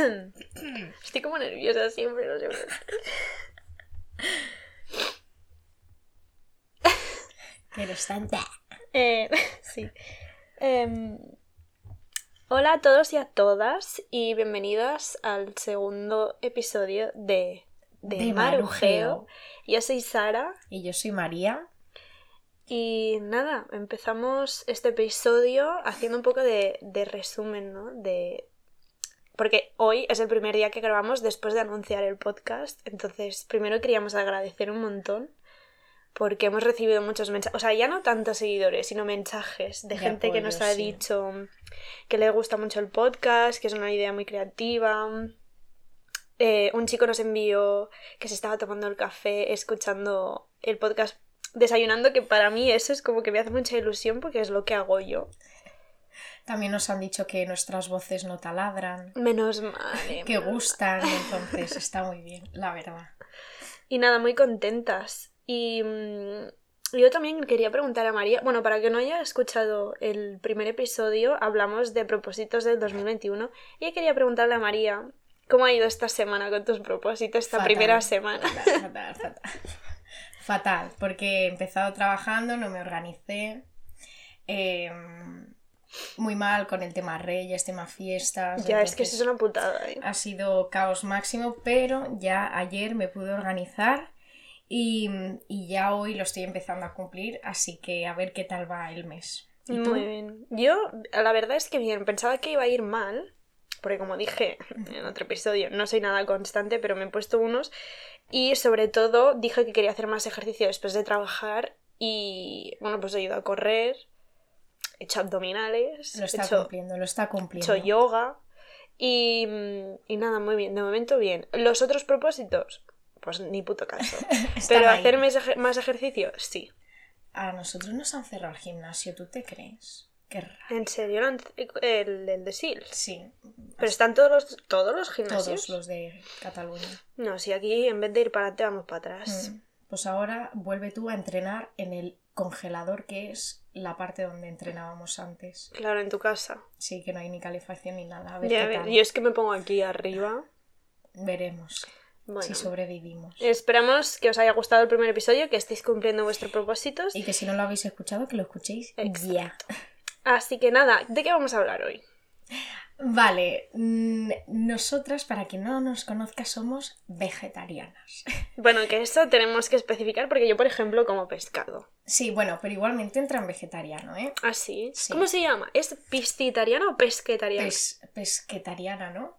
Estoy como nerviosa siempre, no sé tanta. Eh, sí. Em, hola a todos y a todas y bienvenidas al segundo episodio de, de, De. Marujeo. Yo soy Sara Y yo soy María. y nada, empezamos este episodio haciendo un poco de, de resumen, ¿no? De... Porque hoy es el primer día que grabamos después de anunciar el podcast, entonces primero queríamos agradecer un montón porque hemos recibido muchos mensajes, o sea, ya no tantos seguidores, sino mensajes de De gente que nos ha sí. dicho que le gusta mucho el podcast, que es una idea muy creativa. Eh, un chico nos envió que se estaba tomando el café escuchando el podcast desayunando, que para mí eso es como que me hace mucha ilusión porque es lo que hago yo. También nos han dicho que nuestras voces no taladran, Menos mal. eh, que gustan, entonces está muy bien, la verdad. Y nada, muy contentas. Y mm, yo también quería preguntar a María, bueno, para que no haya escuchado el primer episodio, hablamos de propósitos del 2021 y yo quería preguntarle a María, ¿cómo ha ido esta semana con tus propósitos, esta Fatal. primera semana? Fatal, fatal, fatal. Fatal, porque he empezado trabajando, no me organicé. eh, muy mal con el tema reyes, tema fiestas. Ya, es que eso es una putada, ¿eh? Ha sido caos máximo, pero ya ayer me pude organizar y, y ya hoy lo estoy empezando a cumplir, así que a ver qué tal va el mes. ¿Y tú? Muy bien. Yo, la verdad es que bien, pensaba que iba a ir mal, porque como dije en otro episodio, no soy nada constante, pero me he puesto unos. Y sobre todo dije que quería hacer más ejercicio después de trabajar y, bueno, pues he ido a correr, he hecho abdominales, Lo he está hecho, cumpliendo, lo está he cumpliendo. hecho yoga y, y nada, muy bien, de momento bien. Los otros propósitos, pues ni puto caso. Pero ahí. hacer más más ejercicio, sí. A nosotros nos han cerrado el gimnasio, ¿tú te crees? Qué raro. En serio, el, el, el de SIL. Sí, Pero están todos los, todos los gimnasios. todos los de Cataluña. No, si aquí en vez de ir para adelante vamos para atrás. Mm. Pues ahora vuelve tú a entrenar en el congelador que es la parte donde entrenábamos antes. Claro, en tu casa. Sí, que no hay ni calefacción ni nada. A ver Ya qué ve- tal. yo es que me pongo aquí arriba. Veremos Bueno, si sobrevivimos. esperamos que os haya gustado el primer episodio, que estéis cumpliendo vuestros propósitos. Y que si no lo habéis escuchado, que lo escuchéis Exacto. ya. Así que nada, ¿de qué vamos a hablar hoy? Vale, mm, nosotras, para quien no nos conozca, somos vegetarianas. Bueno, que eso tenemos que especificar porque yo, por ejemplo, como pescado. Sí, bueno, pero igualmente entra en vegetariano, ¿eh? ¿Así? Sí. ¿Cómo se llama? ¿Es piscitariano o pesquetariano? Pes- pesquetariana, ¿no?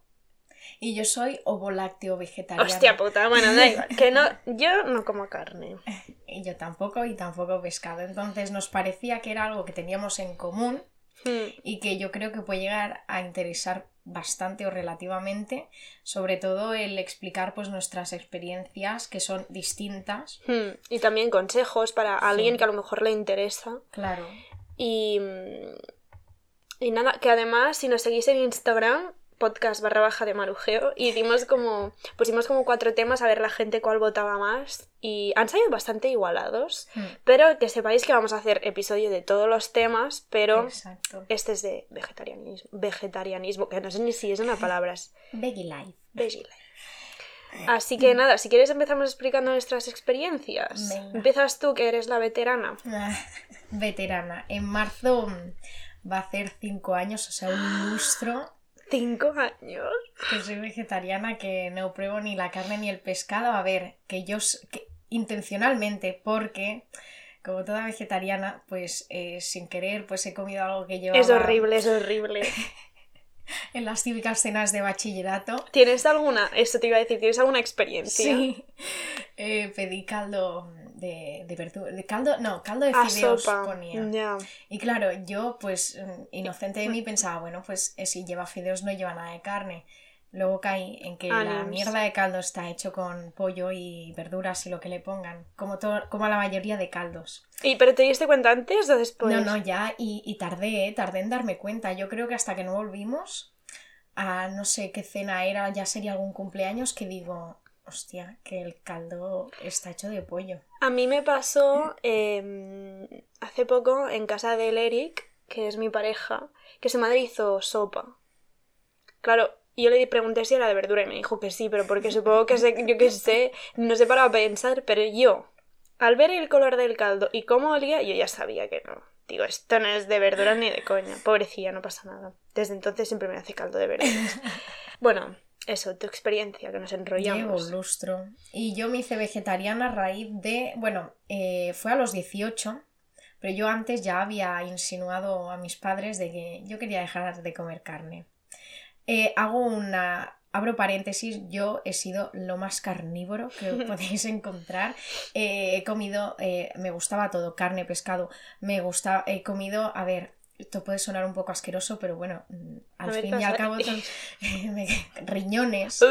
Y yo soy ovolácteo vegetariana. Hostia puta, bueno, da igual. Que no, yo no como carne. Y yo tampoco, y tampoco pescado. Entonces nos parecía que era algo que teníamos en común Hmm. y que yo creo que puede llegar a interesar bastante o relativamente, sobre todo el explicar pues nuestras experiencias que son distintas. Hmm. Y también consejos para alguien que a lo mejor le interesa. Claro. Y, y nada, que además si nos seguís en Instagram, podcast barra baja de marujeo, y dimos como, pusimos como cuatro temas a ver la gente cuál votaba más. Y han salido bastante igualados. Hmm, Pero que sepáis que vamos a hacer episodio de todos los temas, pero Exacto. este es de vegetarianismo, vegetarianismo, que no sé ni si es una palabra, Veggie life. veggie life. Así que nada, si quieres empezamos explicando nuestras experiencias. Venga. Empiezas tú, que eres la veterana. Veterana. En marzo mm, va a hacer cinco años, o sea, un lustro Cinco años. que soy vegetariana, que no pruebo ni la carne ni el pescado. A ver, que yo que intencionalmente, porque como toda vegetariana, pues eh, sin querer, pues he comido algo que llevaba Es horrible, es horrible. en las típicas cenas de bachillerato. ¿Tienes alguna, eso te iba a decir, ¿tienes alguna experiencia? Sí, Eh, pedí caldo de, de verdura, de caldo, no, caldo de A fideos sopa. ponía. Ya. Y claro, yo pues mm, inocente de mí pensaba, bueno, pues eh, si lleva fideos no lleva nada de carne. Luego caí en que la Ánimos. mierda de caldo está hecho con pollo y verduras y lo que le pongan, como, todo, como la mayoría de caldos. ¿Y pero te diste cuenta antes o después? No, no, ya, y, y tardé, ¿eh? tardé en darme cuenta. Yo creo que hasta que no volvimos a no sé qué cena era, ya sería algún cumpleaños, que digo, hostia, que el caldo está hecho de pollo. A mí me pasó eh, hace poco en casa del Eric, que es mi pareja, que su madre hizo sopa. Claro, yo le pregunté si era de verdura y me dijo que sí, pero porque supongo que sé, yo que sé, no sé para pensar, pero yo, al ver el color del caldo y cómo olía, yo ya sabía que no. Digo, esto no es de verdura ni de coña. Pobrecilla, no pasa nada. Desde entonces siempre me hace caldo de verduras. bueno, eso, tu experiencia, que nos Llevo enrollamos. un lustro. Y yo me hice vegetariana a raíz de. Bueno, eh, fue a los 18, pero yo antes ya había insinuado a mis padres de que yo quería dejar de comer carne. Eh, hago una. Abro paréntesis, yo he sido lo más carnívoro que podéis encontrar. Eh, he comido, me gustaba todo, carne, pescado, me gusta, he comido, a ver, esto puede sonar un poco asqueroso, pero bueno, mm, al fin y al cabo, son- me- riñones,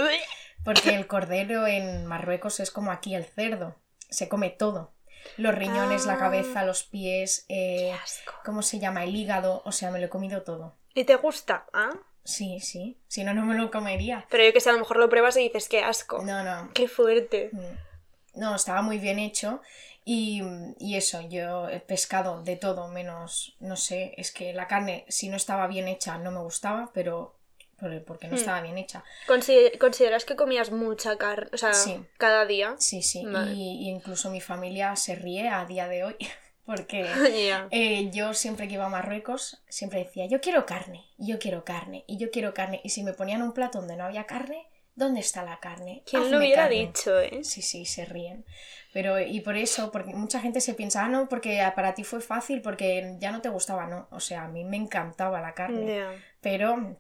porque el cordero en Marruecos es como aquí el cerdo, se come todo. Los riñones, la Ah. cabeza, los pies, eh, Qué asco. ¿cómo se llama? El hígado, o sea, me lo he comido todo. ¿Y te gusta? ¿Ah? Sí, sí, si no, no me lo comería. Pero yo que sé, a lo mejor lo pruebas y dices, qué asco. No, no, Qué fuerte. Mm. No, estaba muy bien hecho. Y, y eso, yo he pescado de todo, menos, no sé, es que la carne, si no estaba bien hecha, no me gustaba, pero por- porque no Hmm. estaba bien hecha. Consider- ¿Consideras que comías mucha carne? O sea, Sí. cada día. Sí, sí, Vale. y, y incluso mi familia se ríe a día de hoy, porque eh, yo siempre que iba a Marruecos, siempre decía, yo quiero carne, yo quiero carne, y yo quiero carne, y si me ponían un plato donde no había carne, ¿dónde está la carne? ¿Quién Hazme lo hubiera carne". dicho, eh? Sí, sí, se ríen. Pero, y por eso, porque mucha gente se piensa, ah, no, porque para ti fue fácil, porque ya no te gustaba, no. O sea, a mí me encantaba la carne. Pero,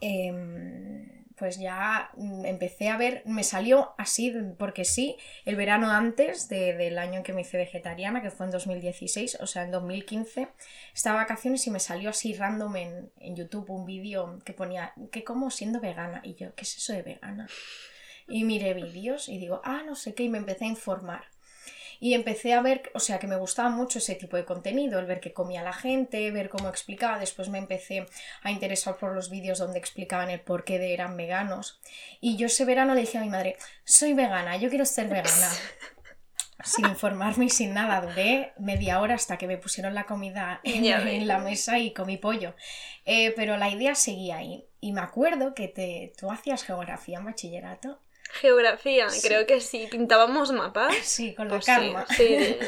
em, pues ya mm, empecé a ver, me salió así, porque sí, el verano antes de- del año en que me hice vegetariana, que fue en 2016, o sea, en 2015, estaba vacaciones y me salió así random en, en YouTube un vídeo que ponía, que como siendo vegana? Y yo, ¿qué es eso de vegana? Y miré vídeos y digo, ah, no sé qué, y me empecé a informar. Y empecé a ver, o sea, que me gustaba mucho ese tipo de contenido, el ver qué comía la gente, ver cómo explicaba. Después me empecé a interesar por los vídeos donde explicaban el por qué de eran veganos. Y yo ese verano le dije a mi madre, soy vegana, yo quiero ser vegana. Sin informarme y sin nada, duré media hora hasta que me pusieron la comida en, en la mesa y comí pollo. Eh, pero la idea seguía ahí. Y me acuerdo que te, tú hacías geografía en bachillerato. Geografía, Sí. creo que sí. Pintábamos mapas. Sí, con la Pues sí, karma. sí.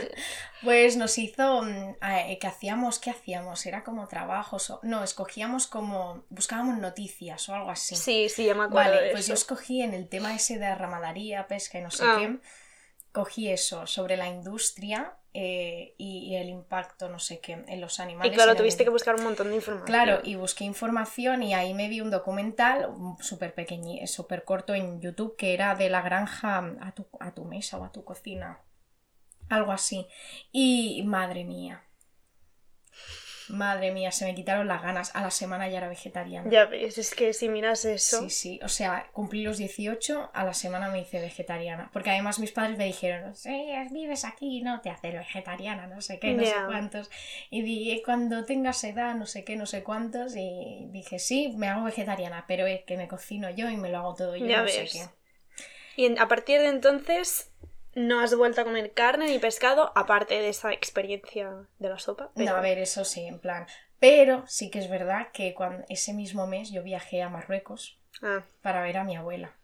Pues nos hizo mm, eh, que hacíamos, ¿qué hacíamos? Era como trabajos o no, escogíamos como buscábamos noticias o algo así. Sí, sí, ya me acuerdo Vale, de pues yo escogí en el tema ese de ramadaría, pesca y no sé Ah. qué, cogí eso sobre la industria eh, y, y el impacto, no sé qué, en los animales. Y claro, el tuviste que buscar un montón de información. Claro, y busqué información y ahí me vi un documental súper pequeño, súper corto en YouTube que era de la granja a tu, a tu mesa o a tu cocina. Algo así. Y madre mía. Madre mía, se me quitaron las ganas. A la semana ya era vegetariana. Ya ves, es que si miras eso. Sí, sí, o sea, cumplí los 18, a la semana me hice vegetariana. Porque además mis padres me dijeron, sí, vives aquí, no te haces vegetariana, no sé qué, no sé cuántos. Y dije, cuando tengas edad, no sé qué, no sé cuántos. Y dije, sí, me hago vegetariana, pero es que me cocino yo y me lo hago todo yo, Ya no sé ves. qué. Y a partir de entonces no has vuelto a comer carne ni pescado, aparte de esa experiencia de la sopa. pero- No, a ver, eso sí, en plan. Pero sí que es verdad que cuando, ese mismo mes yo viajé a Marruecos Ah, para ver a mi abuela.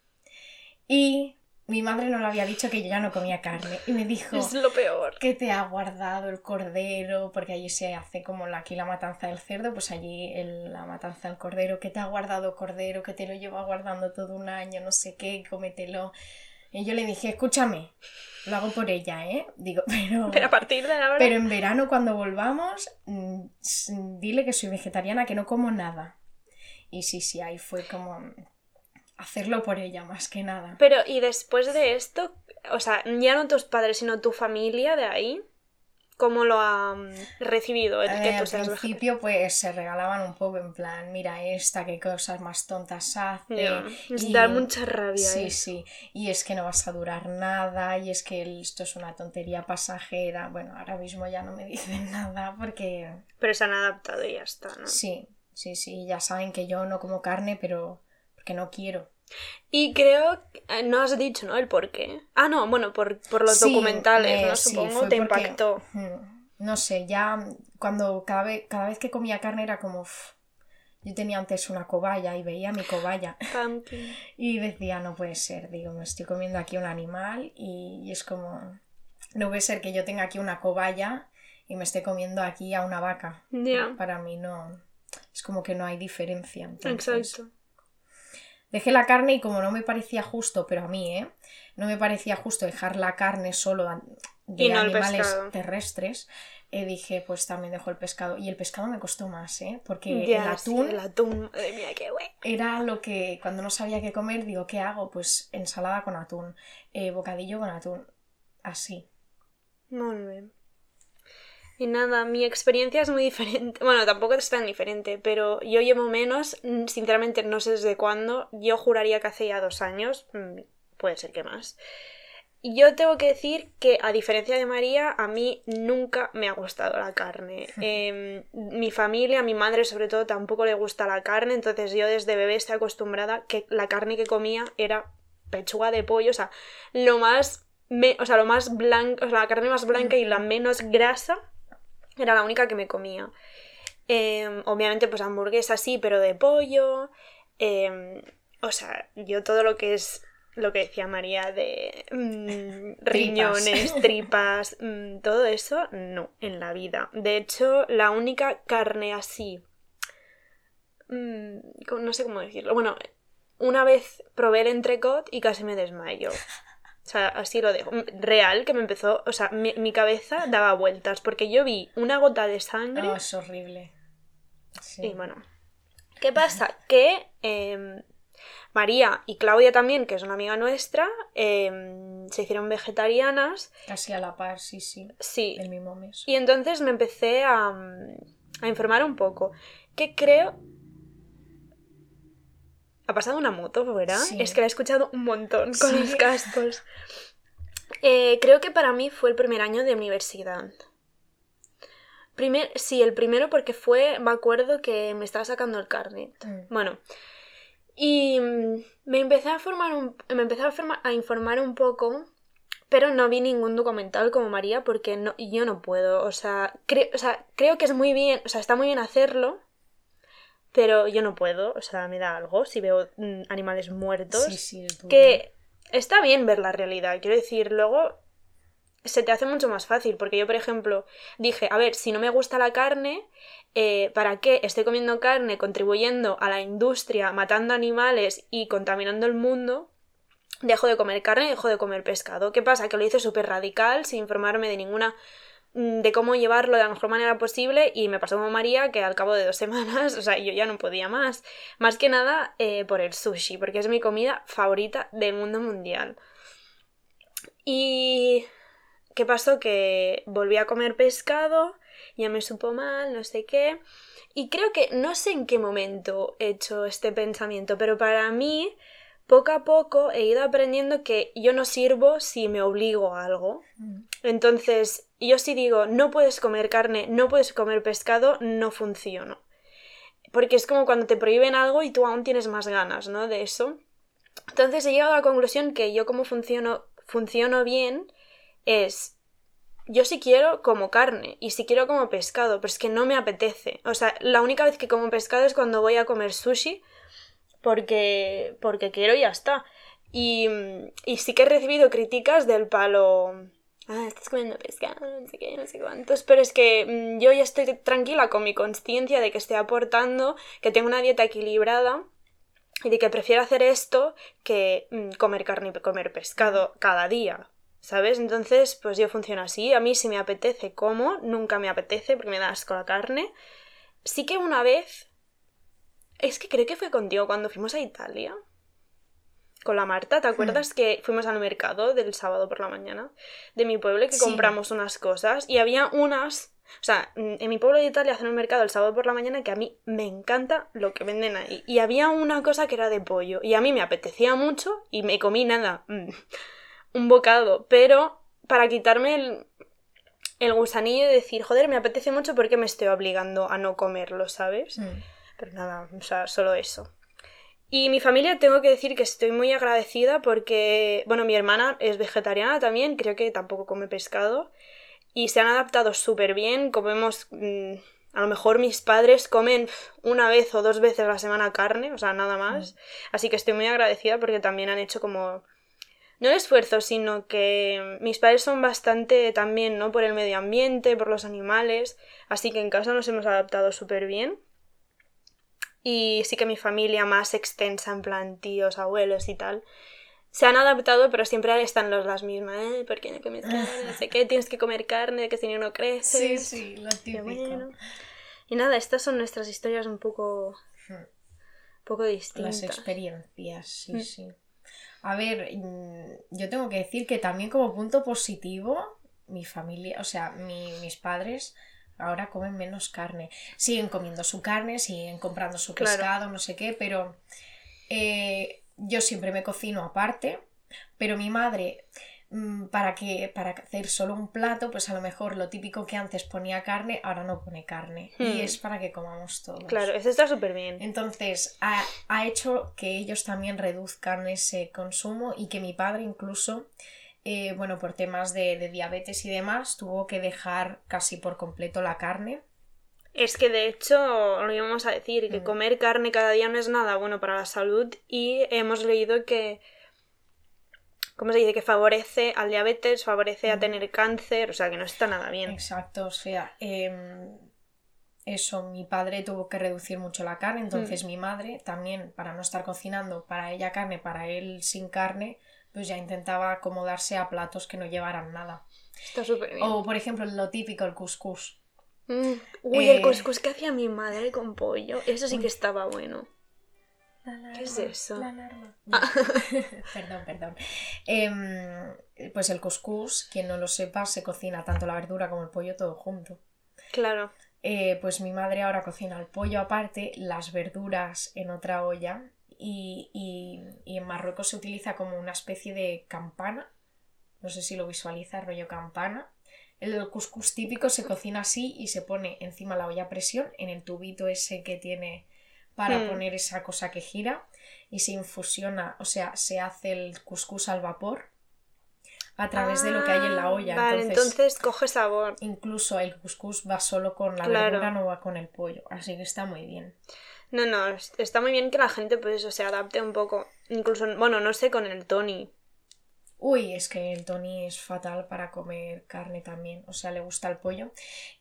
Y mi madre no le había dicho que yo ya no comía carne. Y me dijo, es lo peor. que te ha guardado el cordero, porque allí se hace como la- aquí la matanza del cerdo, pues allí el- la matanza del cordero, que te ha guardado cordero, que te lo lleva guardando todo un año, no sé qué, cómetelo. Y yo le dije, escúchame, lo hago por ella, ¿eh? Digo, pero... Pero a partir de ahora. Pero en verano cuando volvamos, mm, dile que soy vegetariana, que no como nada. Y sí, sí, ahí fue como hacerlo por ella más que nada. Pero, y después de esto, o sea, ya no tus padres, sino tu familia de ahí, ¿cómo lo ha recibido el que Eh, tú al seas principio pues se regalaban un poco en plan, mira esta, qué cosas más tontas hace. Es y- dar mucha rabia. Sí, ¿eh? sí, y es que no vas a durar nada, y es que esto es una tontería pasajera. Bueno, ahora mismo ya no me dicen nada porque Pero se han adaptado y ya está, ¿no? sí, sí, sí, ya saben que yo no como carne, pero porque no quiero. Y creo, eh, no has dicho, ¿no? El por qué. Ah, no, bueno, por, por los Sí, documentales, eh, ¿no? sí, Supongo te porque- impactó. Mm, No sé, ya cuando cada vez, cada vez que comía carne era como, "Uf, Yo tenía antes una cobaya y veía mi cobaya Pumpkin. y decía, no puede ser, digo, me estoy comiendo aquí un animal y, y es como, no puede ser que yo tenga aquí una cobaya y me esté comiendo aquí a una vaca. Para mí no, es como que no hay diferencia. entonces. Exacto. Dejé la carne y como no me parecía justo, pero a mí, ¿eh? No me parecía justo dejar la carne solo de no animales terrestres, eh, dije, pues también dejo el pescado. Y el pescado me costó más, ¿eh? Porque el atún el atún. Mía, qué güey. era lo que cuando no sabía qué comer, digo, ¿qué hago? Pues ensalada con atún, eh, bocadillo con atún, así. Muy bien. Y nada, mi experiencia es muy diferente. Bueno, tampoco es tan diferente, pero yo llevo menos, sinceramente no sé desde cuándo. Yo juraría que hace ya dos años, mm, puede ser que más. Yo tengo que decir que, a diferencia de María, a mí nunca me ha gustado la carne. Em, mi familia, mi madre sobre todo, tampoco le gusta la carne, entonces yo desde bebé estoy acostumbrada que la carne que comía era pechuga de pollo, o sea, lo más, me- o sea, lo más blanco, o sea, la carne más blanca y la menos grasa era la única que me comía. Em, obviamente, pues hamburguesa sí, pero de pollo. em, o sea, yo todo lo que es lo que decía María de mm, riñones, tripas, mm, todo eso, no, en la vida. De hecho, la única carne así, mm, co- no sé cómo decirlo, bueno, una vez probé el entrecot y casi me desmayo. O sea, así lo dejo. Real, que me empezó, o sea, mi, mi cabeza daba vueltas porque yo vi una gota de sangre No, es horrible. Sí. y bueno. ¿Qué pasa? Que em, María y Claudia también, que es una amiga nuestra, em, se hicieron vegetarianas. Casi a la par, sí, sí, Sí. el mismo mes. Y entonces me empecé a, mm, a informar un poco. Que creo. Ha pasado una moto, ¿verdad? Sí. Es que la he escuchado un montón con Sí. los cascos. Eh, creo que para mí fue el primer año de universidad. Primer, sí, el primero porque fue, me acuerdo que me estaba sacando el carnet. Mm. Bueno, y mm, me empecé a formar un, me empecé a informar un poco, pero no vi ningún documental como María porque no, yo no puedo. O sea, cre- o sea, creo que es muy bien, o sea, está muy bien hacerlo, pero yo no puedo. O sea, me da algo si veo mm, animales muertos. Sí, sí, es. Que está bien ver la realidad, quiero decir, luego se te hace mucho más fácil, porque yo, por ejemplo, dije, a ver, si no me gusta la carne, eh, ¿para qué estoy comiendo carne contribuyendo a la industria, matando animales y contaminando el mundo? Dejo de comer carne, dejo de comer pescado. ¿Qué pasa? Que lo hice súper radical, sin informarme de ninguna de cómo llevarlo de la mejor manera posible y me pasó como María que al cabo de dos semanas, o sea, yo ya no podía más. Más que nada eh, por el sushi, porque es mi comida favorita del mundo mundial. Y... ¿Qué pasó? Que volví a comer pescado, ya me supo mal, no sé qué. Y creo que no sé en qué momento he hecho este pensamiento, pero para mí, poco a poco he ido aprendiendo que yo no sirvo si me obligo a algo. Mm. Entonces, yo si digo, no puedes comer carne, no puedes comer pescado, no funciono. Porque es como cuando te prohíben algo y tú aún tienes más ganas, ¿no? De eso. Entonces he llegado a la conclusión que yo como funciono, funciono bien es, yo si quiero como carne y si quiero como pescado, pero es que no me apetece. O sea, la única vez que como pescado es cuando voy a comer sushi porque, porque quiero y ya está. Y, y sí que he recibido críticas del palo... Ah, estás comiendo pescado, no sé qué, no sé cuántos. Pero es que mm, yo ya estoy tranquila con mi conciencia de que estoy aportando, que tengo una dieta equilibrada y de que prefiero hacer esto que mm, comer carne y comer pescado cada día. ¿Sabes? Entonces, pues yo funciono así. A mí si me apetece como, nunca me apetece porque me da asco la carne. Sí que una vez... Es que creo que fue contigo cuando fuimos a Italia. Con la Marta, ¿te acuerdas que fuimos al mercado del sábado por la mañana de mi pueblo y que Sí. compramos unas cosas? Y había unas... O sea, en mi pueblo de Italia hacen un mercado el sábado por la mañana que a mí me encanta lo que venden ahí. Y había una cosa que era de pollo. Y a mí me apetecía mucho y me comí nada. mm, un bocado. Pero para quitarme el, el gusanillo de decir, joder, me apetece mucho porque me estoy obligando a no comerlo, ¿sabes? Mm. Pero nada, o sea, solo eso. Y mi familia tengo que decir que estoy muy agradecida porque, bueno, mi hermana es vegetariana también, creo que tampoco come pescado. Y se han adaptado súper bien, comemos mm, A lo mejor mis padres comen una vez o dos veces a la semana carne, o sea, nada más. Así que estoy muy agradecida porque también han hecho como no el esfuerzo, sino que mis padres son bastante también, ¿no? Por el medio ambiente, por los animales, así que en casa nos hemos adaptado súper bien. Y sí que mi familia más extensa, en plan tíos, abuelos y tal, se han adaptado, pero siempre están los las mismas, ¿eh? ¿Por qué no comes carne? No sé qué, tienes que comer carne, que si no, no creces. Sí, sí, lo típico. Y nada, estas son nuestras historias un poco... Un poco distintas. Las experiencias, sí, hmm. sí. A ver, mm, yo tengo que decir que también como punto positivo, mi familia, o sea, mis padres ahora comen menos carne. Siguen comiendo su carne, siguen comprando su pescado, no sé qué, pero eh, yo siempre me cocino aparte, pero mi madre Mm, para que para hacer solo un plato, pues a lo mejor lo típico que antes ponía carne, ahora no pone carne. Y hmm. es para que comamos todos. Claro, eso está súper bien. Entonces, ha, ha, hecho que ellos también reduzcan ese consumo y que mi padre incluso, eh, bueno, por temas de, de diabetes y demás, tuvo que dejar casi por completo la carne. Es que de hecho, lo íbamos a decir, que mm. comer carne cada día no es nada bueno para la salud y hemos leído que ¿cómo se dice? Que favorece al diabetes, favorece a tener cáncer, o sea que no está nada bien. Exacto, o sea, em, eso, mi padre tuvo que reducir mucho la carne, entonces mm. mi madre también, para no estar cocinando para ella carne, para él sin carne, pues ya intentaba acomodarse a platos que no llevaran nada. Está súper bien. O por ejemplo, lo típico, el couscous. Mm. Uy, el eh, couscous que hacía mi madre con pollo, eso sí que estaba bueno. ¿Qué es eso? Ah. perdón, perdón. Em, pues el couscous, quien no lo sepa, se cocina tanto la verdura como el pollo todo junto. Claro. Eh, pues mi madre ahora cocina el pollo aparte, las verduras en otra olla y, y, en Marruecos se utiliza como una especie de campana. No sé si lo visualiza, rollo campana. El couscous típico se cocina así y se pone encima la olla a presión en el tubito ese que tiene para hmm. poner esa cosa que gira y se infusiona, o sea, se hace el cuscús al vapor a través de lo que hay en la ah, olla. Vale, entonces, coge sabor. Incluso el cuscús va solo con la verdura, no va con el pollo, así que está muy bien. No, no, está muy bien que la gente pues eso se adapte un poco, incluso, bueno, no sé, con el Tony. Uy, es que el Tony es fatal para comer carne también, o sea, le gusta el pollo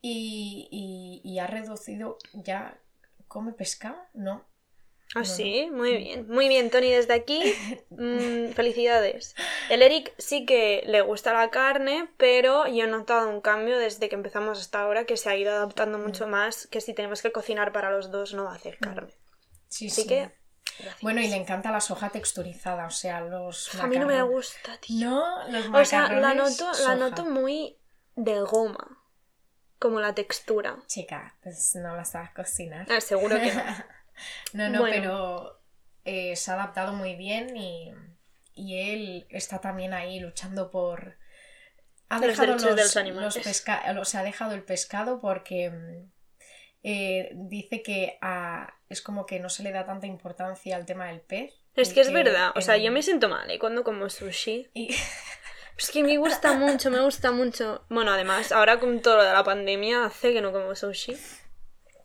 y, y, y ha reducido ya ¿Come pescado? No. Ah, sí, muy bien. Muy bien, Tony, desde aquí, mm, felicidades. El Eric sí que le gusta la carne, pero yo he notado un cambio desde que empezamos hasta ahora que se ha ido adaptando mm. mucho más, que si tenemos que cocinar para los dos no va a hacer mm. carne. Sí, Así que... Bueno, y le encanta la soja texturizada, o sea, los... A mí no me gusta, tío. No, los O sea, la noto, la noto muy de goma como la textura. Chica, pues no la sabes cocinar. Ah, seguro que no. no, no, pero eh, se ha adaptado muy bien y, él está también ahí luchando por... Ha dejado los, los animales. o sea, ha dejado el pescado porque mm, eh, dice que es como que no se le da tanta importancia al tema del pez. Es que, es verdad, o sea, yo me siento mal ¿eh? cuando como sushi. Y... Es que me gusta mucho, me gusta mucho. Bueno, además, ahora con todo lo de la pandemia hace que no como sushi.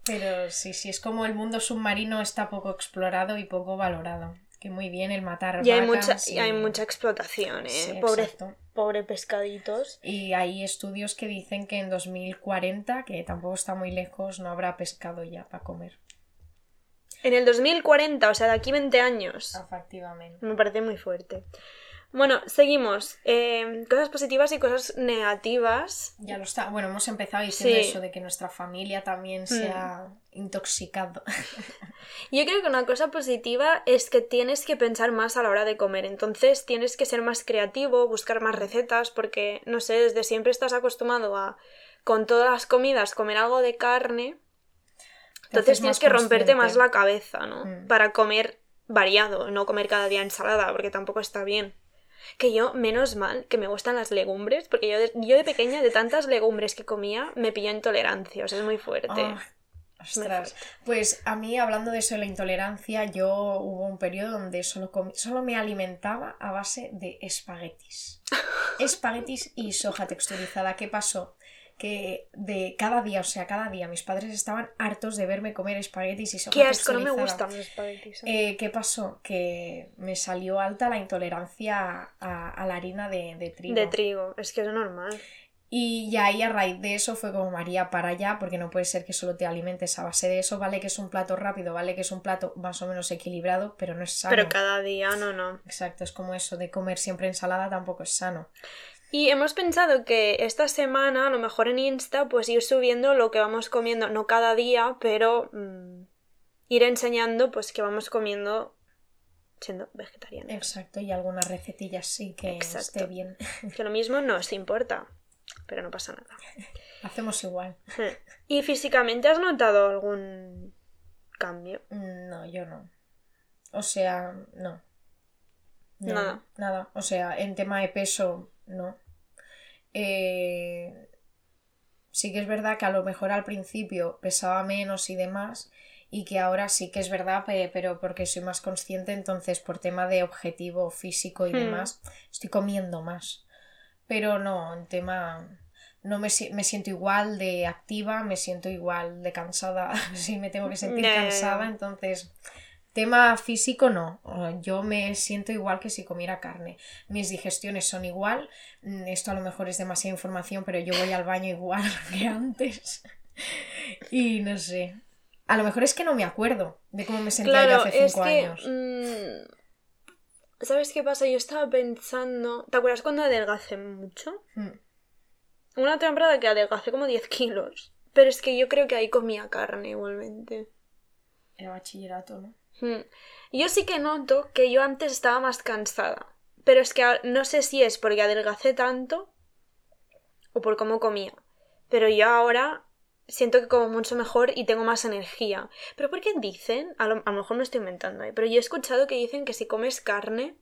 Pero sí, sí, es como el mundo submarino está poco explorado y poco valorado. Que muy bien el matar y hay mucha y... hay mucha explotación, ¿eh? pobre, pobre pescaditos. Y hay estudios que dicen que en 2040, que tampoco está muy lejos, no habrá pescado ya para comer. En el 2040, o sea, de aquí 20 años. Efectivamente. Me parece muy fuerte. Bueno, seguimos. Em, cosas positivas y cosas negativas. Ya lo está. Bueno, hemos empezado diciendo eso de que nuestra familia también se mm. ha intoxicado. Yo creo que una cosa positiva es que tienes que pensar más a la hora de comer. Entonces tienes que ser más creativo, buscar más recetas, porque, no sé, desde siempre estás acostumbrado a, con todas las comidas, comer algo de carne. Entonces tienes que romperte más la cabeza, ¿no? Mm. Para comer variado, no comer cada día ensalada, porque tampoco está bien. Que yo, menos mal, que me gustan las legumbres, porque yo de, yo de pequeña, de tantas legumbres que comía, me pilló intolerancia, o sea, es muy fuerte. Ah, ostras. Pues a mí, hablando de eso de la intolerancia, yo hubo un periodo donde solo, solo me alimentaba a base de espaguetis. espaguetis y soja texturizada. ¿Qué pasó? Que de cada día, o sea, cada día mis padres estaban hartos de verme comer espaguetis y sopa Qué asco, no me gustan los espaguetis. ¿eh? Eh, ¿Qué pasó? Que me salió alta la intolerancia a, a la harina de, de trigo. De trigo, es que es normal. Y ya ahí a raíz de eso fue como María para allá, porque no puede ser que solo te alimentes a base de eso. Vale que es un plato rápido, vale que es un plato más o menos equilibrado, pero no es sano. Pero cada día no, no. Exacto, es como eso de comer siempre ensalada tampoco es sano. Y hemos pensado que esta semana, a lo mejor en Insta, pues ir subiendo lo que vamos comiendo, no cada día, pero mm, ir enseñando pues que vamos comiendo siendo vegetarianos. Exacto, y algunas recetillas sí que Exacto. esté bien. Que lo mismo nos importa, pero no pasa nada. Hacemos igual. ¿Y físicamente has notado algún cambio? Mm, No, yo no. O sea, no. No, Nada. Nada. O sea, en tema de peso, no. Eh, sí que es verdad que a lo mejor al principio pesaba menos y demás. Y que ahora sí que es verdad, pe- pero porque soy más consciente, entonces por tema de objetivo físico y Hmm. demás, estoy comiendo más. Pero no, en tema. No me, si- me siento igual de activa, me siento igual de cansada. Sí, me tengo que sentir cansada, entonces. Tema físico no, yo me siento igual que si comiera carne. Mis digestiones son igual, Mm, esto a lo mejor es demasiada información, pero yo voy al baño igual que antes. Y no sé. A lo mejor es que no me acuerdo de cómo me sentía yo hace es cinco que... años. mm, ¿Sabes qué pasa? Yo estaba pensando... ¿Te acuerdas cuando adelgacé mucho? Mm. Una temporada que adelgacé como 10 kilos. Pero es que yo creo que ahí comía carne igualmente. Era bachillerato, ¿no? Mm. Yo sí que noto que yo antes estaba más cansada. Pero es que no sé si es porque adelgacé tanto o por cómo comía. Pero yo ahora siento que como mucho mejor y tengo más energía. Pero ¿por qué dicen? A lo, a lo mejor me estoy inventando, ¿eh? pero yo he escuchado que dicen que si comes carne,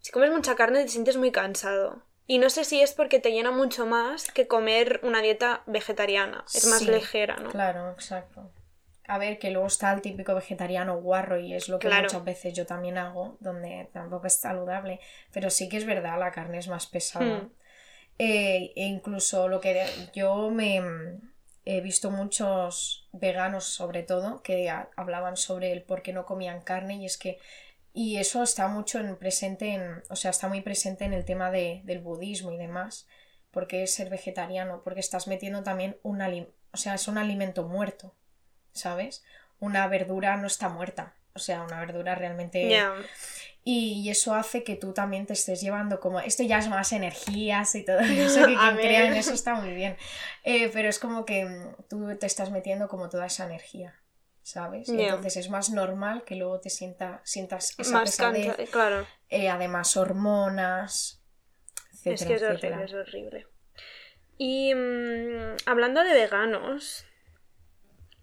si comes mucha carne te sientes muy cansado. Y no sé si es porque te llena mucho más que comer una dieta vegetariana. Es más Sí, ligera, ¿no? Claro, exacto. A ver, que luego está el típico vegetariano guarro y es lo que Claro. muchas veces yo también hago, donde tampoco es saludable, pero sí que es verdad, la carne es más pesada. Hmm. Eh, e incluso lo que yo me he visto muchos veganos sobre todo que a- hablaban sobre el por qué no comían carne y es que y eso está mucho en presente en o sea está muy presente en el tema de- del budismo y demás porque es ser vegetariano porque estás metiendo también un alim- o sea es un alimento muerto sabes una verdura no está muerta o sea una verdura realmente y eso hace que tú también te estés llevando como... Esto ya es más energías y todo eso, que quien crea en eso está muy bien. Eh, pero es como que mm, tú te estás metiendo como toda esa energía, ¿sabes? Entonces es más normal que luego te sienta, sientas esa Más pesadez, cansada, claro. eh, además hormonas, etcétera, Es que es etcétera. horrible, es horrible. Y mm, hablando de veganos,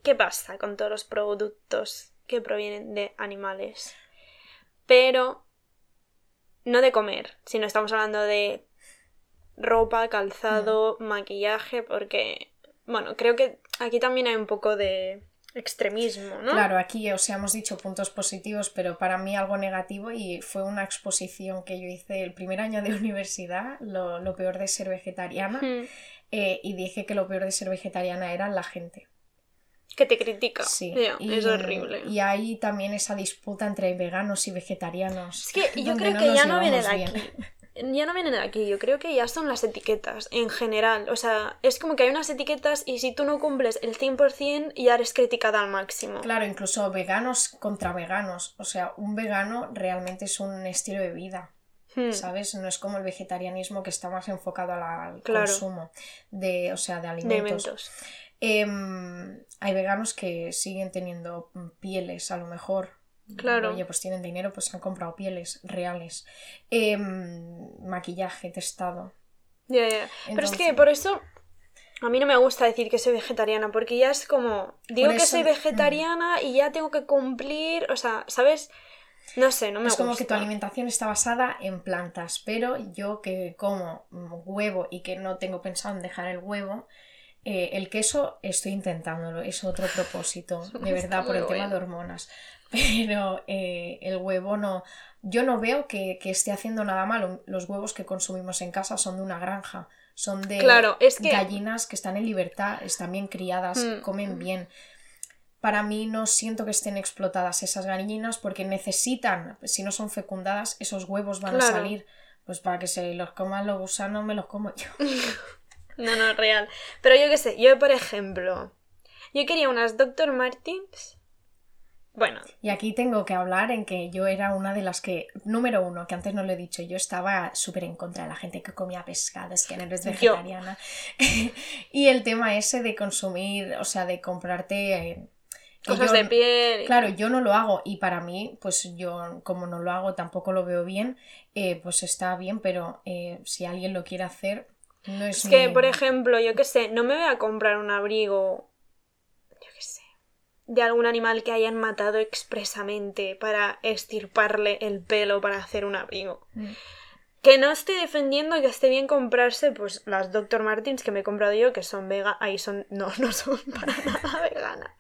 ¿qué pasa con todos los productos que provienen de animales? Pero no de comer, sino estamos hablando de ropa, calzado, maquillaje, porque, bueno, creo que aquí también hay un poco de extremismo, ¿no? Claro, aquí os hemos dicho puntos positivos, pero para mí algo negativo y fue una exposición que yo hice el primer año de universidad, lo, lo peor de ser vegetariana, Mm, eh, y dije que lo peor de ser vegetariana era la gente. Que te critica. Sí, y, es horrible. Y hay también esa disputa entre veganos y vegetarianos. Es que yo creo no que ya no viene de aquí. bien. Ya no viene de aquí, yo creo que ya son las etiquetas en general. O sea, es como que hay unas etiquetas y si tú no cumples el 100% ya eres criticada al máximo. Claro, incluso veganos contra veganos. O sea, un vegano realmente es un estilo de vida. Hmm. ¿Sabes? No es como el vegetarianismo que está más enfocado al Claro. consumo de, o sea, de De alimentos. Em, hay veganos que siguen teniendo mm, pieles, a lo mejor. Claro. Oye, pues tienen dinero, pues han comprado pieles reales. Em, maquillaje testado. Ya, ya. Pero es que por eso a mí no me gusta decir que soy vegetariana, porque ya es como, digo que soy vegetariana y ya tengo que cumplir, o sea, ¿sabes? No sé, no me es gusta. como que tu alimentación está basada en plantas, pero yo que como mm, huevo y que no tengo pensado en dejar el huevo, eh, el queso estoy intentándolo, es otro propósito, de verdad, por el tema de hormonas. Pero eh, el huevo no, yo no veo que, que esté haciendo nada malo. Los huevos que consumimos en casa son de una granja, son de Claro, es que- gallinas que están en libertad, están bien criadas, Mm. comen bien. Para mí no siento que estén explotadas esas gallinas porque necesitan, si no son fecundadas, esos huevos van a salir. Pues para que se los coman los gusanos, me los como yo. No, no, real. Pero yo qué sé, yo por ejemplo, yo quería unas Dr. Martins. Bueno, Y aquí tengo que hablar en que yo era una de las que, número uno, que antes no lo he dicho, yo estaba súper en contra de la gente que comía pescados, que no eres vegetariana. y el tema ese de consumir, o sea, de comprarte... eh, cosas yo- de piel. Claro, yo no lo hago y para mí, pues yo como no lo hago tampoco lo veo bien, eh, pues está bien, pero eh, si alguien lo quiere hacer, no es... Es que, por ejemplo, yo qué sé, no me voy a comprar un abrigo, yo qué sé, de algún animal que hayan matado expresamente para extirparle el pelo para hacer un abrigo. Mm. Que no estoy defendiendo que esté bien comprarse, pues las Dr. Martins que me he comprado yo, que son veganas. Ahí son. No, no son para nada veganas.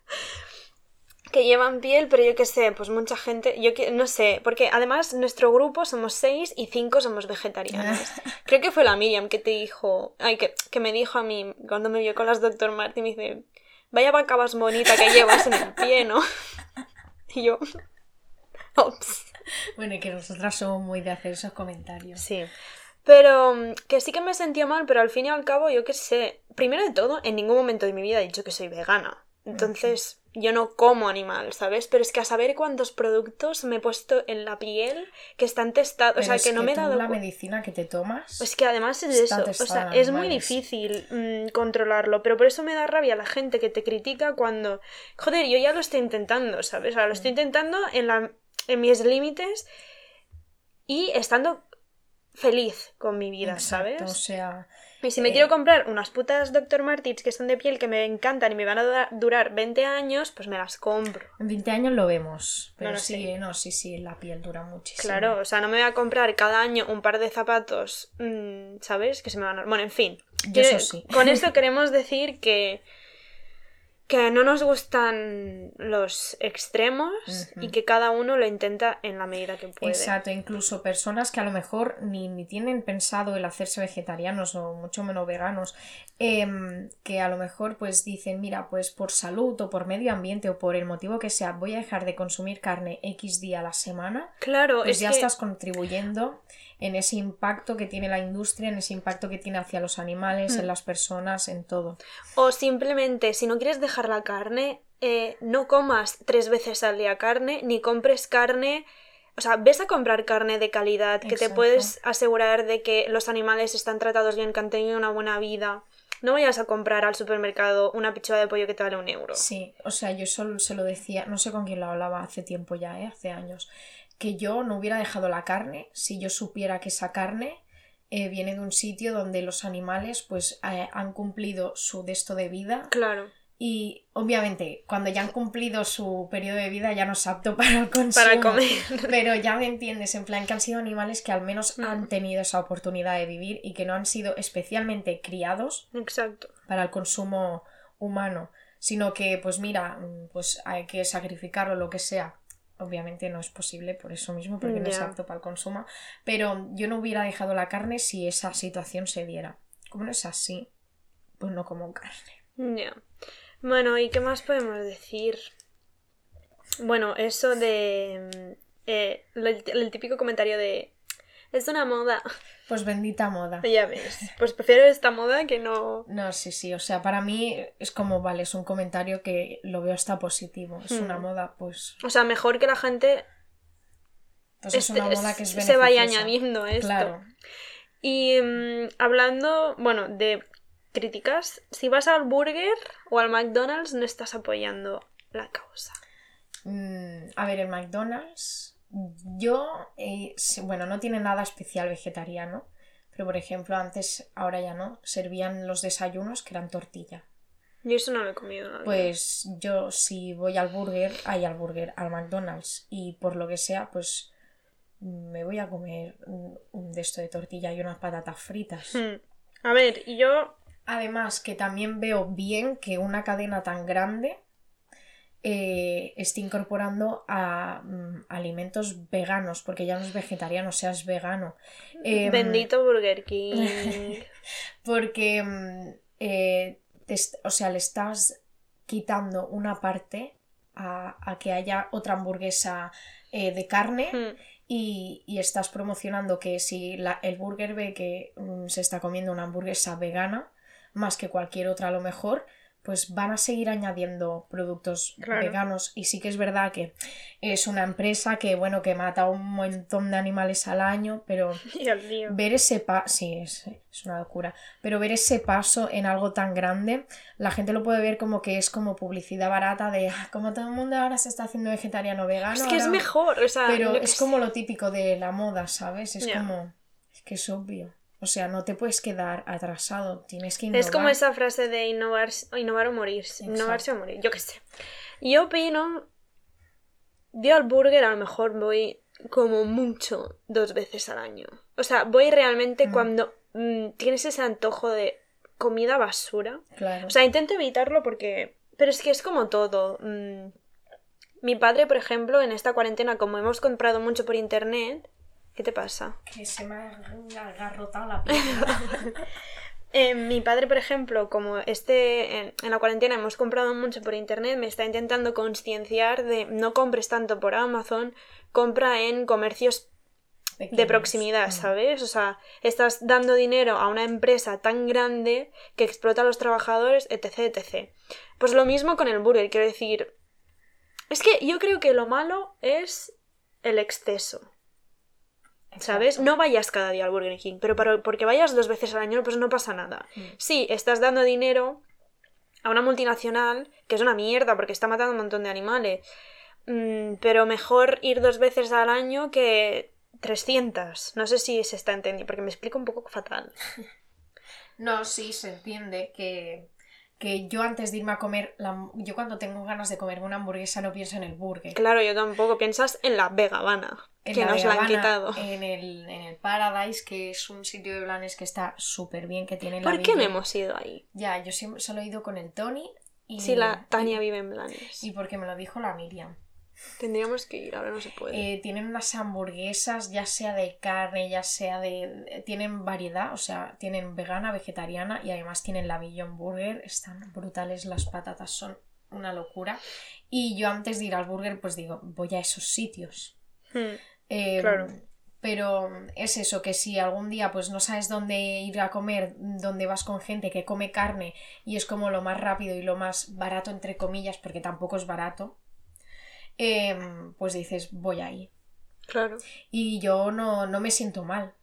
Que llevan piel, pero yo qué sé, pues mucha gente. Yo que no sé, porque además nuestro grupo somos seis y cinco somos vegetarianas. Creo que fue la Miriam que te dijo. Ay, que, que me dijo a mí cuando me vio con las Dr. Martin, me dice. Vaya vaca más bonita que llevas en el pie, ¿no? Y yo. Ops. Bueno, y que nosotras somos muy de hacer esos comentarios. Sí. Pero mm, que sí que me sentía mal, pero al fin y al cabo, yo qué sé. Primero de todo, en ningún momento de mi vida he dicho que soy vegana. Entonces, yo no como animal, ¿sabes? Pero es que a saber cuántos productos me he puesto en la piel que están testados. O sea, es que no me he dado la medicina que te tomas... Es que además es eso. O sea, es muy difícil mm, controlarlo. Pero por eso me da rabia la gente que te critica cuando. Joder, yo ya lo estoy intentando, ¿sabes? O sea, lo estoy Mm. intentando en, la, en mis límites y estando feliz con mi vida, Exacto, ¿sabes? O sea, Y si me eh, quiero comprar unas putas Dr. Martens que son de piel que me encantan y me van a dura- durar 20 años, pues me las compro. en 20 años lo vemos. Pero lo sí, sé. eh, no, sí, sí, la piel dura muchísimo. Claro, o sea, no me voy a comprar cada año un par de zapatos, mm, ¿sabes? Que se me van a... Bueno, en fin. Yo eso sí. Con esto queremos decir que que no nos gustan los extremos y que cada uno lo intenta en la medida que puede. Exacto, incluso personas que a lo mejor ni, ni tienen pensado el hacerse vegetarianos o mucho menos veganos, em, que a lo mejor pues dicen, mira, pues por salud o por medio ambiente o por el motivo que sea, voy a dejar de consumir carne X día a la semana, Claro, pues es ya que... estás contribuyendo en ese impacto que tiene la industria, en ese impacto que tiene hacia los animales, Mm. en las personas, en todo. O simplemente, si no quieres dejar la carne, eh, no comas tres veces al día carne, ni compres carne. O sea, ves a comprar carne de calidad, que te puedes asegurar de que los animales están tratados bien, que han tenido una buena vida. No vayas a comprar al supermercado una pechuga de pollo que te vale un euro. Sí, o sea, yo solo se lo decía, no sé con quién lo hablaba hace tiempo ya, ¿eh? hace años, que yo no hubiera dejado la carne si yo supiera que esa carne eh, viene de un sitio donde los animales pues eh, han cumplido su desto de vida Claro. y obviamente cuando ya han cumplido su periodo de vida ya no es apto para el consumo. Para comer. Pero ya me entiendes, en plan que han sido animales que al menos Mm. han tenido esa oportunidad de vivir y que no han sido especialmente criados Exacto. para el consumo humano, sino que, pues mira, mm, pues hay que sacrificarlo, lo que sea. Obviamente no es posible por eso mismo, porque no es apto para el consumo, pero yo no hubiera dejado la carne si esa situación se diera. Como no es así, pues no como carne. Ya. Bueno, ¿y qué más podemos decir? Bueno, eso de... mm, eh, el típico comentario de... Es una moda. Pues bendita moda. Ya ves. Pues prefiero esta moda que no... No, sí, sí, o sea, para mí es como, vale, es un comentario que lo veo hasta positivo. Es una Hmm. moda, pues, O sea, mejor que la gente pues es este- una moda que es se vaya añadiendo esto. Claro. Y mm, hablando, bueno, de críticas, si vas al burger o al McDonald's no estás apoyando la causa. Mm, a ver, el McDonald's, yo, eh, bueno, no tiene nada especial vegetariano, pero por ejemplo, antes, ahora ya no, servían los desayunos que eran tortilla. Yo eso no lo he comido. verdad. Pues yo, si voy al burger, hay al burger, al McDonald's, y por lo que sea, pues me voy a comer un, un de esto de tortilla y unas patatas fritas. Hmm. A ver, y yo... Además, que también veo bien que una cadena tan grande eh, esté incorporando a mm, alimentos veganos, porque ya no es vegetariano, o sea, es vegano. Em, Bendito Burger King. porque, mm, eh, te o sea, le estás quitando una parte a, a que haya otra hamburguesa eh, de carne Hmm. y, y estás promocionando que si la- el burger ve que mm, se está comiendo una hamburguesa vegana, más que cualquier otra a lo mejor, pues van a seguir añadiendo productos Claro. veganos. Y sí que es verdad que es una empresa que, bueno, que mata un montón de animales al año, pero Dios mío. ver ese paso, sí, es, es una locura, pero ver ese paso en algo tan grande, la gente lo puede ver como que es como publicidad barata de "Ah, como todo el mundo ahora se está haciendo vegetariano vegano. Es que es ahora-". mejor, o sea, Pero es como lo típico de la moda, ¿sabes? Es como, es que es obvio. O sea, no te puedes quedar atrasado, tienes que innovar. Es como esa frase de innovar, innovar o morir. Innovarse o morir, yo qué sé. Yo opino. Yo al burger a lo mejor voy como mucho dos veces al año. O sea, voy realmente Mm. cuando mm, tienes ese antojo de comida basura. Claro. O sea, intento evitarlo porque. Pero es que es como todo. mm, Mi padre, por ejemplo, en esta cuarentena, como hemos comprado mucho por internet. ¿Qué te pasa? que se me ha agarrotado la pierna. Eh, mi padre, por ejemplo, como este en, en la cuarentena hemos comprado mucho por internet, me está intentando concienciar de no compres tanto por Amazon, compra en comercios de proximidad. ¿sabes? O sea, estás dando dinero a una empresa tan grande que explota a los trabajadores, etc, etc. Pues lo mismo con el burger, quiero decir. Es que yo creo que lo malo es el exceso. ¿Sabes? No vayas cada día al Burger King, pero para- porque vayas dos veces al año, pues no pasa nada. Mm. Sí, estás dando dinero a una multinacional que es una mierda porque está matando un montón de animales. Mm, pero mejor ir dos veces al año que 300. No sé si se está entendiendo, porque me explico un poco fatal. No, sí, se entiende que, que yo antes de irme a comer, la- yo cuando tengo ganas de comerme una hamburguesa no pienso en el burger. Claro, yo tampoco. Piensas en la Vega Habana, En que la nos la han quitado. En el, en el Paradise, que es un sitio de Blanes que está súper bien, que tiene la ¿Por qué no hemos ido ahí? Ya, yo siempre solo he ido con el Tony y... Si la Tania vive en Blanes. y porque me lo dijo la Miriam. Tendríamos que ir, ahora no se puede. Eh, tienen unas hamburguesas, ya sea de carne, ya sea de... Tienen variedad, o sea, tienen vegana, vegetariana y además tienen la Beyond Burger. Están brutales, las patatas son una locura. Y yo antes de ir al burger, pues digo, voy a esos sitios. Hmm. Eh, Claro. Pero es eso, que si algún día pues no sabes dónde ir a comer, dónde vas con gente que come carne y es como lo más rápido y lo más barato, entre comillas, porque tampoco es barato, em, pues dices, voy ahí. Claro. Y yo no, no me siento mal.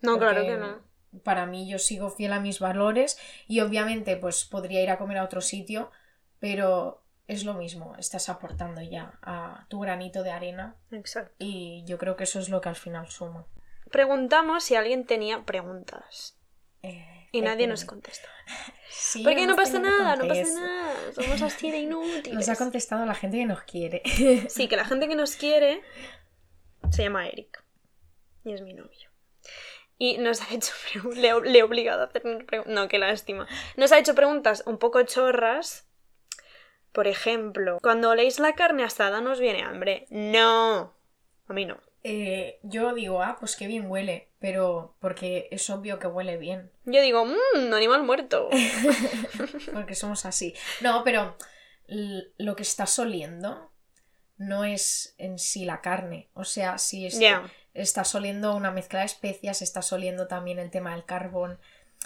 No, claro que no. Para mí yo sigo fiel a mis valores y obviamente pues podría ir a comer a otro sitio, pero es lo mismo, estás aportando ya a tu granito de arena Exacto. y yo creo que eso es lo que al final suma. Preguntamos si alguien tenía preguntas. Eh, Y nadie nos contestó. sí, Porque no pasa nada, no pasa nada. Somos así de inútiles. Nos ha contestado la gente que nos quiere. Sí, que la gente que nos quiere se llama Eric. Y es mi novio. Y nos ha hecho le, le he obligado a hacer preguntas. No, qué lástima. Nos ha hecho preguntas un poco chorras. Por ejemplo, cuando oléis la carne asada nos viene hambre. No. A mí no. Eh, yo digo, ah, pues qué bien huele, pero porque es obvio que huele bien, Yo digo, mmm, animal muerto. porque somos así. No, pero lo que estás oliendo no es en sí la carne. O sea, si es- estás oliendo una mezcla de especias, estás oliendo también el tema del carbón.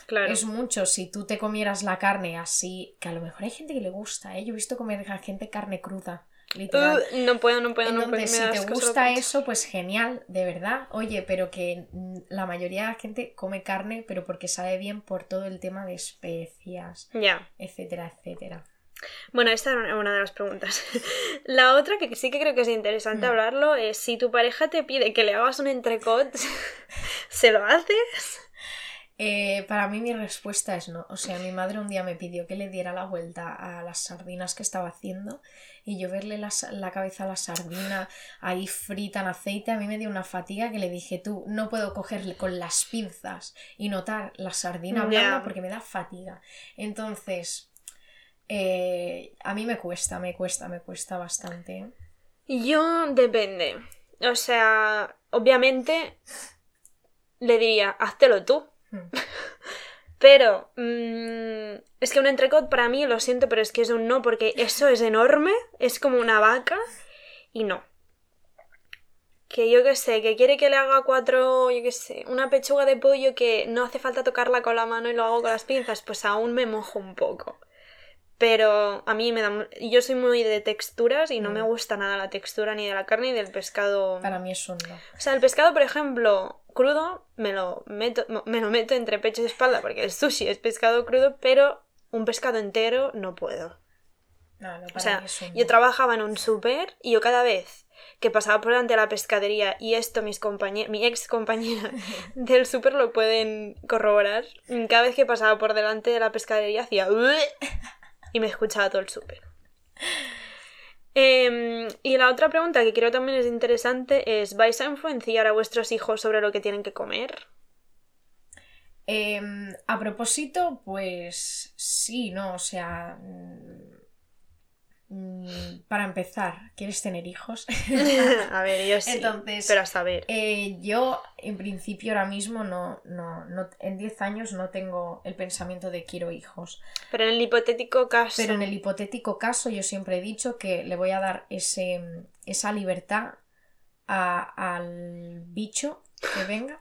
Claro. Es mucho, si tú te comieras la carne así, que a lo mejor hay gente que le gusta, ¿eh? Yo he visto comer a gente carne cruda, literal. Uh, no puedo, no puedo, no puedo. Entonces, si te gusta eso, pues genial, de verdad. Oye, pero que la mayoría de la gente come carne, pero porque sabe bien por todo el tema de especias, Ya. etcétera, etcétera. Bueno, esta era una de las preguntas. La otra que sí que creo que es interesante Mm. hablarlo es si tu pareja te pide que le hagas un entrecot, ¿se lo haces? Eh, para mí mi respuesta es no. O sea, mi madre un día me pidió que le diera la vuelta a las sardinas que estaba haciendo y yo verle la, la cabeza a la sardina ahí frita en aceite, a mí me dio una fatiga que le dije, tú, no puedo cogerle con las pinzas y notar la sardina blanda porque me da fatiga. Entonces, Eh, a mí me cuesta, me cuesta, me cuesta bastante. Yo depende. O sea, obviamente le diría, háztelo tú. Pero mm, es que un entrecot para mí, lo siento, pero es que es un no, porque eso es enorme, es como una vaca y no. Que yo qué sé, que quiere que le haga cuatro, yo qué sé, una pechuga de pollo que no hace falta tocarla con la mano y lo hago con las pinzas, pues aún me mojo un poco. Pero a mí me da... Yo soy muy de texturas y no Mm. me gusta nada la textura ni de la carne ni del pescado. Para mí es un no. O sea, el pescado, por ejemplo, crudo, me lo meto, me lo meto entre pecho y espalda porque el sushi es pescado crudo, pero un pescado entero no puedo. No, no, para O sea, mí es un yo no. trabajaba en un súper y yo cada vez que pasaba por delante de la pescadería y esto mis compañeros, mi ex compañera del súper lo pueden corroborar, cada vez que pasaba por delante de la pescadería hacía y me escuchaba todo el súper. Em, y la otra pregunta que creo también es interesante es, ¿vais a influenciar a vuestros hijos sobre lo que tienen que comer? Em, a propósito, pues sí, ¿no? O sea, mm, para empezar, ¿quieres tener hijos? a ver, yo sí, Entonces, pero a saber. Eh, yo, en principio, ahora mismo no, no, no, en 10 años no tengo el pensamiento de quiero hijos. Pero en el hipotético caso... Pero en el hipotético caso, yo siempre he dicho que le voy a dar ese, esa libertad a- al bicho que venga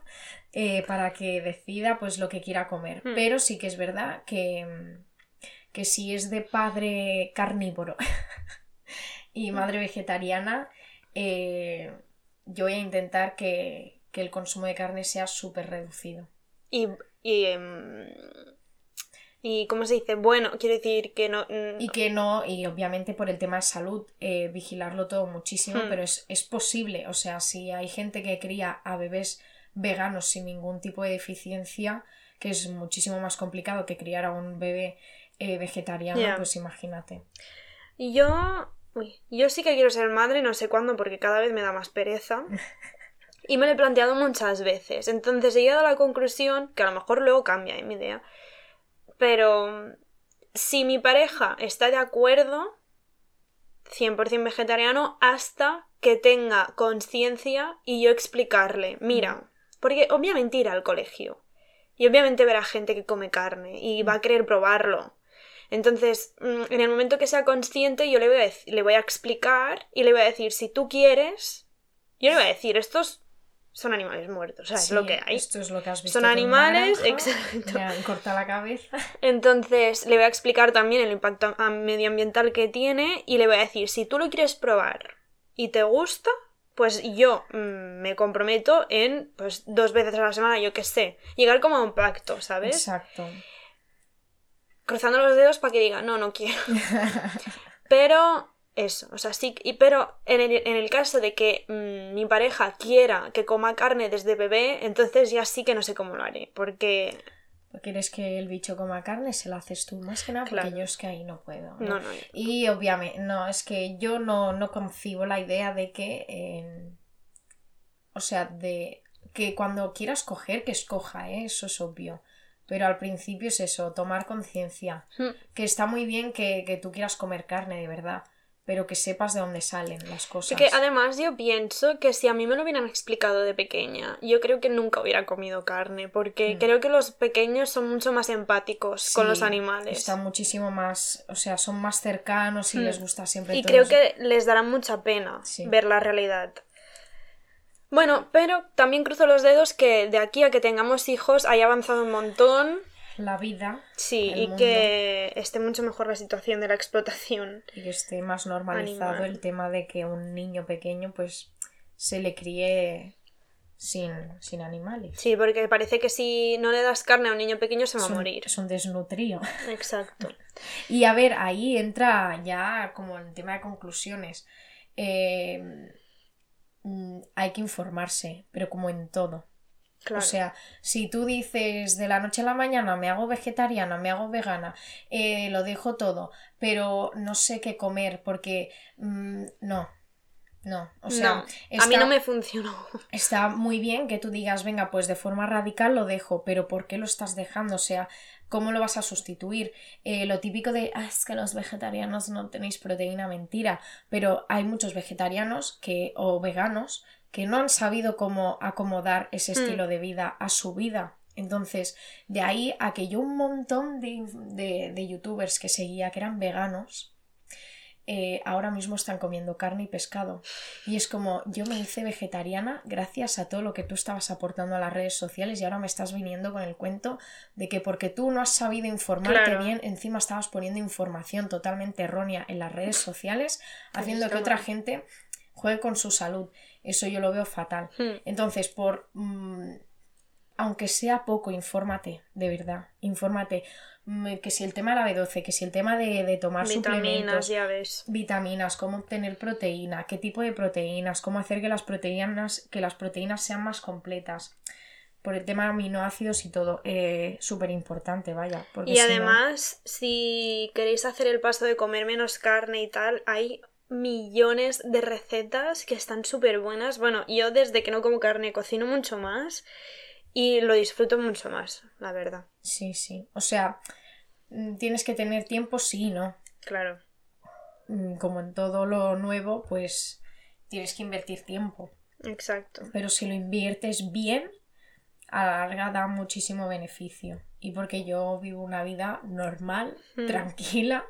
eh, para que decida pues lo que quiera comer. Hmm. Pero sí que es verdad que, que si es de padre carnívoro y madre vegetariana, eh, yo voy a intentar que, que el consumo de carne sea súper reducido. Y, y, em, y ¿cómo se dice? Bueno, quiero decir que no... mm, Y que no, y obviamente por el tema de salud, eh, vigilarlo todo muchísimo, Hmm. pero es, es posible. O sea, si hay gente que cría a bebés veganos sin ningún tipo de deficiencia, que es muchísimo más complicado que criar a un bebé eh, vegetariano, Ya. pues imagínate. Yo... Uy, yo sí que quiero ser madre, no sé cuándo, porque cada vez me da más pereza. Y me lo he planteado muchas veces. Entonces he llegado a la conclusión, que a lo mejor luego cambia en mi idea, pero si mi pareja está de acuerdo, 100% vegetariano, hasta que tenga conciencia y yo explicarle, mira, porque obviamente irá al colegio y obviamente verá gente que come carne y va a querer probarlo. Entonces, mm, en el momento que sea consciente, yo le voy a, le voy a explicar y le voy a decir, si tú quieres, yo le voy a decir, estos son animales muertos, o sea, es Sí, lo que hay. Esto es lo que has visto. Son animales, Naranja, exacto. me han cortado la cabeza. Entonces, le voy a explicar también el impacto medioambiental que tiene y le voy a decir, si tú lo quieres probar y te gusta, pues yo mm, me comprometo en, pues, dos veces a la semana, yo qué sé, llegar como a un pacto, ¿sabes? Exacto. Cruzando los dedos para que diga, no, no quiero. Pero eso, o sea, sí, y, pero en el, en el caso de que mm, mi pareja quiera que coma carne desde bebé, entonces ya sí que no sé cómo lo haré, porque ¿Quieres que el bicho coma carne? Se la haces tú, más que nada, porque Claro. yo es que ahí no puedo. ¿no? no, no. Y obviamente, no, es que yo no, no concibo la idea de que, eh, o sea, de que cuando quiera escoger, que escoja, ¿eh? eso es obvio. Pero al principio es eso, tomar conciencia. Hmm. Que está muy bien que, que tú quieras comer carne, de verdad, pero que sepas de dónde salen las cosas. Porque además yo pienso que si a mí me lo hubieran explicado de pequeña, yo creo que nunca hubiera comido carne, porque Mm. creo que los pequeños son mucho más empáticos con los animales. Están muchísimo más, o sea, son más cercanos y Hmm. les gusta siempre Y todo creo eso. que les dará mucha pena Sí. ver la realidad. Bueno, pero también cruzo los dedos que de aquí a que tengamos hijos haya avanzado un montón. La vida Sí, y mundo. que esté mucho mejor la situación de la explotación. y que esté más normalizado Animal. el tema de que un niño pequeño pues se le críe sin, sin animales. Sí, porque parece que si no le das carne a un niño pequeño se va a morir. es un desnutrío. Exacto. Y a ver, ahí entra ya como el tema de conclusiones. Eh, mm, hay que informarse, pero como en todo. Claro. O sea, si tú dices de la noche a la mañana me hago vegetariana, me hago vegana, eh, lo dejo todo, pero no sé qué comer porque mm, no. No, o sea, no, a mí no me funcionó. Está muy bien que tú digas, venga, pues de forma radical lo dejo, pero ¿por qué lo estás dejando? O sea, ¿cómo lo vas a sustituir? Eh, lo típico de, ah, es que los vegetarianos no tenéis proteína, mentira, pero hay muchos vegetarianos que, o veganos que no han sabido cómo acomodar ese hmm. estilo de vida a su vida. Entonces, de ahí a que yo un montón de, de youtubers que seguía que eran veganos, eh, ahora mismo están comiendo carne y pescado. Y es como, yo me hice vegetariana gracias a todo lo que tú estabas aportando a las redes sociales y ahora me estás viniendo con el cuento de que porque tú no has sabido informarte bien, encima estabas poniendo información totalmente errónea en las redes sociales, haciendo que otra gente juegue con su salud. Eso yo lo veo fatal. Hmm. Entonces, por... Mm, aunque sea poco, infórmate, de verdad, infórmate que si el tema de la B12, que si el tema de, tomar vitaminas, ya ves. vitaminas, cómo obtener proteína, qué tipo de proteínas, cómo hacer que las proteínas, que las proteínas sean más completas. Por el tema de aminoácidos y todo, eh, súper importante, vaya. y además, si queréis hacer el paso de comer menos carne y tal, hay millones de recetas que están súper buenas. Bueno, yo desde que no como carne cocino mucho más y lo disfruto mucho más, la verdad. Sí, sí. O sea, mm, tienes que tener tiempo, sí, ¿no? Claro. Mm, como en todo lo nuevo, pues tienes que invertir tiempo. Exacto. Pero si lo inviertes bien, a la larga da muchísimo beneficio. Y porque yo vivo una vida normal, mm. tranquila.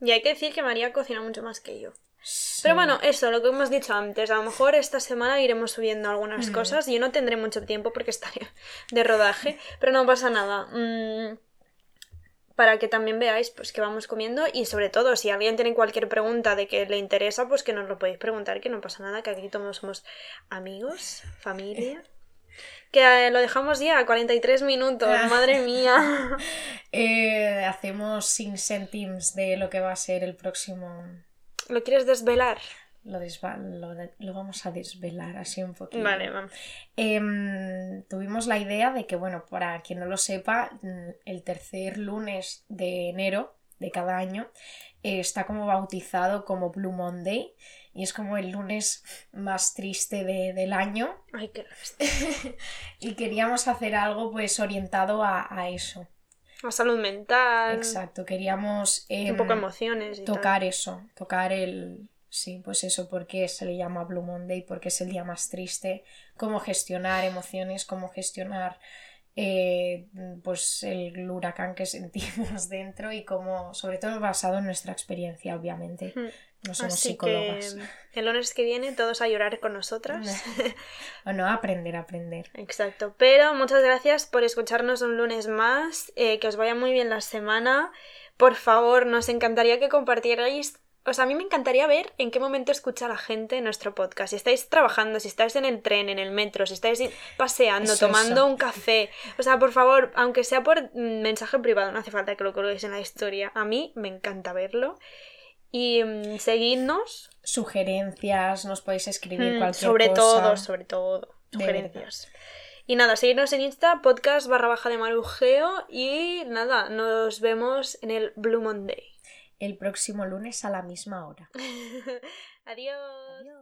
Y hay que decir que María cocina mucho más que yo. Pero bueno, eso, lo que hemos dicho antes, a lo mejor esta semana iremos subiendo algunas mm. cosas. Yo no tendré mucho tiempo porque estaré de rodaje, pero no pasa nada. Mm, para que también veáis pues que vamos comiendo y sobre todo si alguien tiene cualquier pregunta de que le interesa, pues que nos lo podéis preguntar, que no pasa nada, que aquí todos somos amigos, familia. Que eh, lo dejamos ya, 43 minutos, madre mía. Eh, hacemos sin centims de lo que va a ser el próximo ¿Lo quieres desvelar? Lo, lo, vamos a desvelar así un poquito. Vale, vamos. Em, tuvimos la idea de que, bueno, para quien no lo sepa, mm, el tercer lunes de enero de cada año eh, está como bautizado como Blue Monday y es como el lunes más triste del año. Ay, qué Y queríamos hacer algo pues orientado a, a eso. La salud mental. Exacto, queríamos... un poco em, emociones. tocar eso, tocar el... Sí, pues eso, porque se le llama Blue Monday, porque es el día más triste, cómo gestionar emociones, cómo gestionar eh, pues el huracán que sentimos dentro y cómo, sobre todo basado en nuestra experiencia, obviamente. No somos psicólogas. el lunes que viene todos a llorar con nosotras. o no, aprender, aprender. Exacto. Pero muchas gracias por escucharnos un lunes más. Eh, que os vaya muy bien la semana. Por favor, nos encantaría que compartierais. O sea, a mí me encantaría ver en qué momento escucha la gente nuestro podcast. Si estáis trabajando, si estáis en el tren, en el metro, si estáis paseando, tomando un café. O sea, por favor, aunque sea por mensaje privado, no hace falta que lo coloquéis en la historia. A mí me encanta verlo. Y mm, seguidnos. Sugerencias, nos podéis escribir mm, cualquier sobre cosa. Sobre todo, sobre todo. Sugerencias. Y nada, seguidnos en Insta, podcast barra baja de marujeo. Y nada, nos vemos en el Blue Monday. El próximo lunes a la misma hora. Adiós. Adiós.